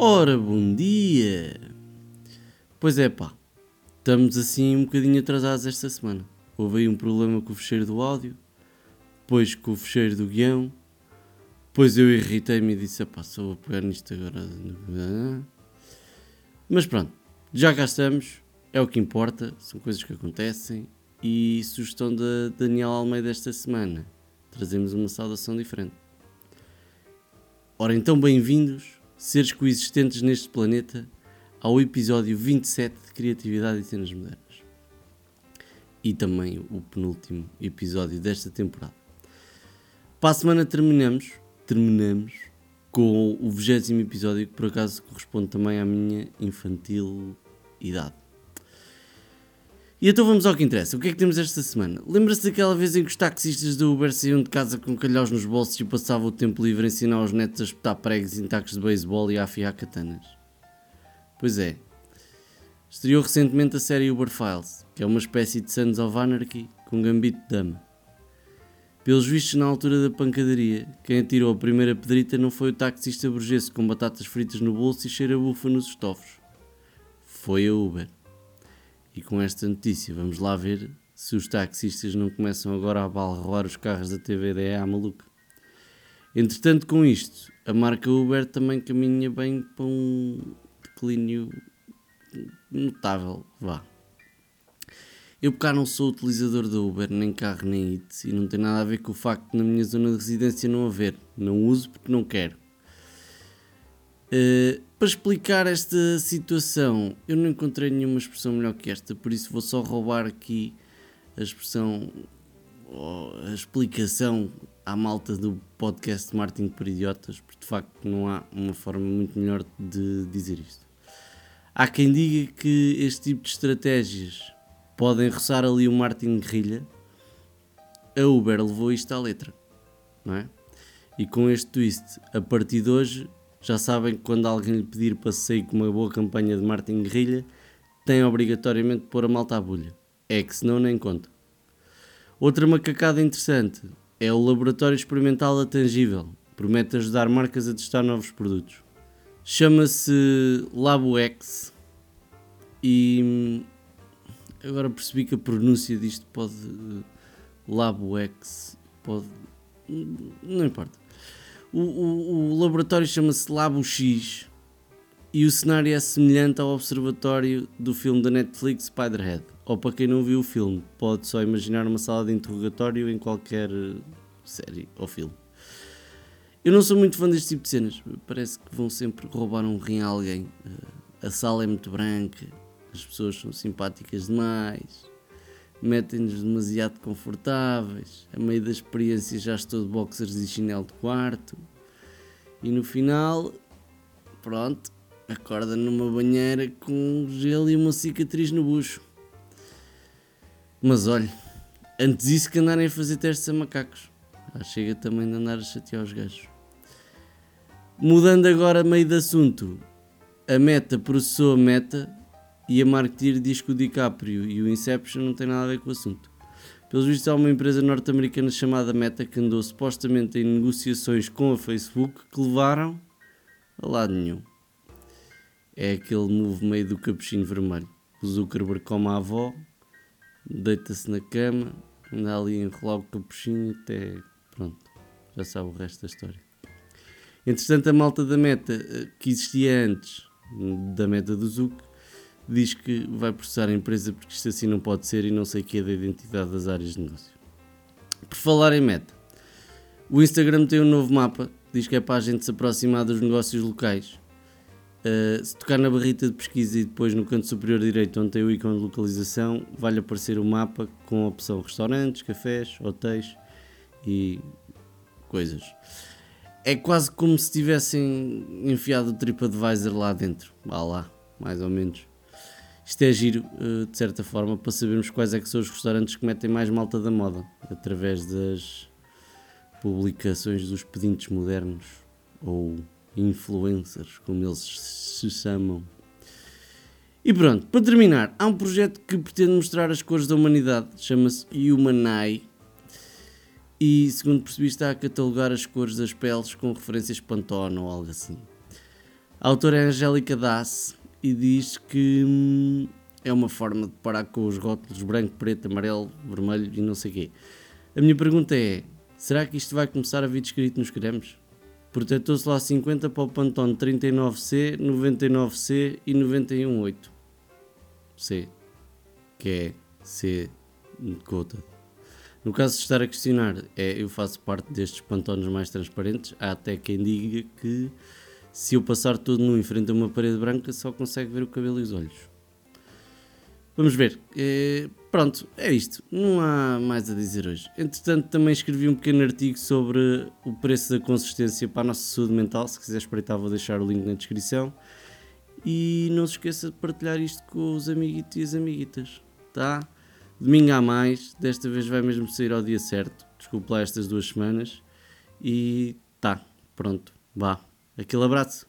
Ora, bom dia! Pois é, pá, estamos assim um bocadinho atrasados esta semana. Houve aí um problema com o fecheiro do áudio, depois com o fecheiro do guião, depois eu irritei-me e disse: pá, só vou pegar nisto agora. Mas pronto, já cá estamos, é o que importa, são coisas que acontecem. E sugestão da Daniel Almeida esta semana, trazemos uma saudação diferente. Ora então, bem-vindos seres coexistentes neste planeta, ao episódio 27 de Criatividade e Cenas Modernas. E também o penúltimo episódio desta temporada. Para a semana terminamos, terminamos com o 20 episódio, que por acaso corresponde também à minha infantil idade. E então vamos ao que interessa. O que é que temos esta semana? Lembra-se daquela vez em que os taxistas do Uber saíam de casa com calhaus nos bolsos e passavam o tempo livre a ensinar os netos a espetar pregos em tacos de beisebol e a afiar katanas? Pois é. Estreou recentemente a série Uber Files, que é uma espécie de Sons of Anarchy com gambito de dama. Pelos vistos, na altura da pancadaria, quem atirou a primeira pedrita não foi o taxista burguês com batatas fritas no bolso e cheira bufa nos estofos. Foi a Uber. E com esta notícia, vamos lá ver se os taxistas não começam agora a balroar os carros da TVDE à maluca. Entretanto, com isto, a marca Uber também caminha bem para um declínio notável, vá. Eu cá não sou utilizador da Uber, nem carro, nem IT, e não tem nada a ver com o facto de na minha zona de residência não haver. Não uso porque não quero. Uh, para explicar esta situação, eu não encontrei nenhuma expressão melhor que esta, por isso vou só roubar aqui a expressão, a explicação à malta do podcast Martin por Idiotas, porque de facto não há uma forma muito melhor de dizer isto. Há quem diga que este tipo de estratégias podem roçar ali o Martin Guerrilha. A Uber levou isto à letra, não é? E com este twist, a partir de hoje, já sabem que quando alguém lhe pedir passeio com uma boa campanha de Martin Guerrilha, tem obrigatoriamente de pôr a malta à bulha. É que senão nem conta. Outra macacada interessante é o Laboratório Experimental Atangível. Promete ajudar marcas a testar novos produtos. Chama-se LaboX e hum, agora percebi que a pronúncia disto pode. LaboX pode. Não importa. O, o, o laboratório chama-se Labo X e o cenário é semelhante ao observatório do filme da Netflix Spiderhead. Ou para quem não viu o filme, pode só imaginar uma sala de interrogatório em qualquer eh, série ou filme. Eu não sou muito fã deste tipo de cenas. Parece que vão sempre roubar um rim a alguém. Eh, a sala é muito branca, as pessoas são simpáticas demais metem-nos demasiado confortáveis. A meio da experiência já estou de boxers e chinelo de quarto. E no final, pronto, acorda numa banheira com gelo e uma cicatriz no bucho. Mas olha, antes disso que andarem a fazer testes a macacos. Já chega também de andar a chatear os gajos. Mudando agora meio de assunto, a Meta processou a Meta e a Marketeer diz que o DiCaprio e o Inception não têm nada a ver com o assunto. Pelos vistos, há uma empresa norte-americana chamada Meta que andou supostamente em negociações com a Facebook que levaram a lado nenhum. É aquele move meio do capuchinho vermelho. O Zuckerberg come a avó, deita-se na cama, anda ali a enrolar o capuchinho até. Pronto, já sabe o resto da história. Entretanto, a malta da Meta, eh, que existia antes da Meta do Zuc, diz que vai processar a empresa porque isto assim não pode ser e não sei o que é da identidade das áreas de negócio. Por falar em meta, o Instagram tem um novo mapa, diz que é para a gente se aproximar dos negócios locais. Uh, se tocar na barrita de pesquisa e depois no canto superior direito onde tem o ícone de localização, vai-lhe aparecer o mapa com a opção restaurantes, cafés, hotéis e coisas. É quase como se tivessem enfiado o TripAdvisor lá dentro. Vá lá, mais ou menos. Isto é giro, eh, de certa forma, para sabermos quais é que são os restaurantes que metem mais malta da moda, através das publicações dos pedintes modernos, ou influencers, como eles se chamam. E pronto, para terminar, há um projeto que pretende mostrar as cores da humanidade, chama-se Humanai, e segundo percebi está a catalogar as cores das peles com referências Pantone ou algo assim. A autora é Angélica Das e diz que hum, é uma forma de parar com os rótulos branco, preto, amarelo, vermelho e não sei quê. A minha pergunta é: será que isto vai começar a vir descrito nos cremes? Protetor Solar 50 para o Pantone 39C, 99C e 918. C. Que é C coated. No caso de estar a questionar, é, eu faço parte destes pantones mais transparentes. Há até quem diga que se eu passar todo nu em frente a uma parede branca só consegue ver o cabelo e os olhos. Vamos ver. É, pronto, é isto. Não há mais a dizer hoje. Entretanto, também escrevi um pequeno artigo sobre o preço da consistência para a nossa saúde mental. Se quiser espreitar, vou deixar o link na descrição. E não se esqueça de partilhar isto com os amiguitos e as amiguitas. Tá? Domingo há mais. Desta vez vai mesmo sair ao dia certo. Desculpe lá estas duas semanas. E tá, pronto. Vá. Aquele abraço.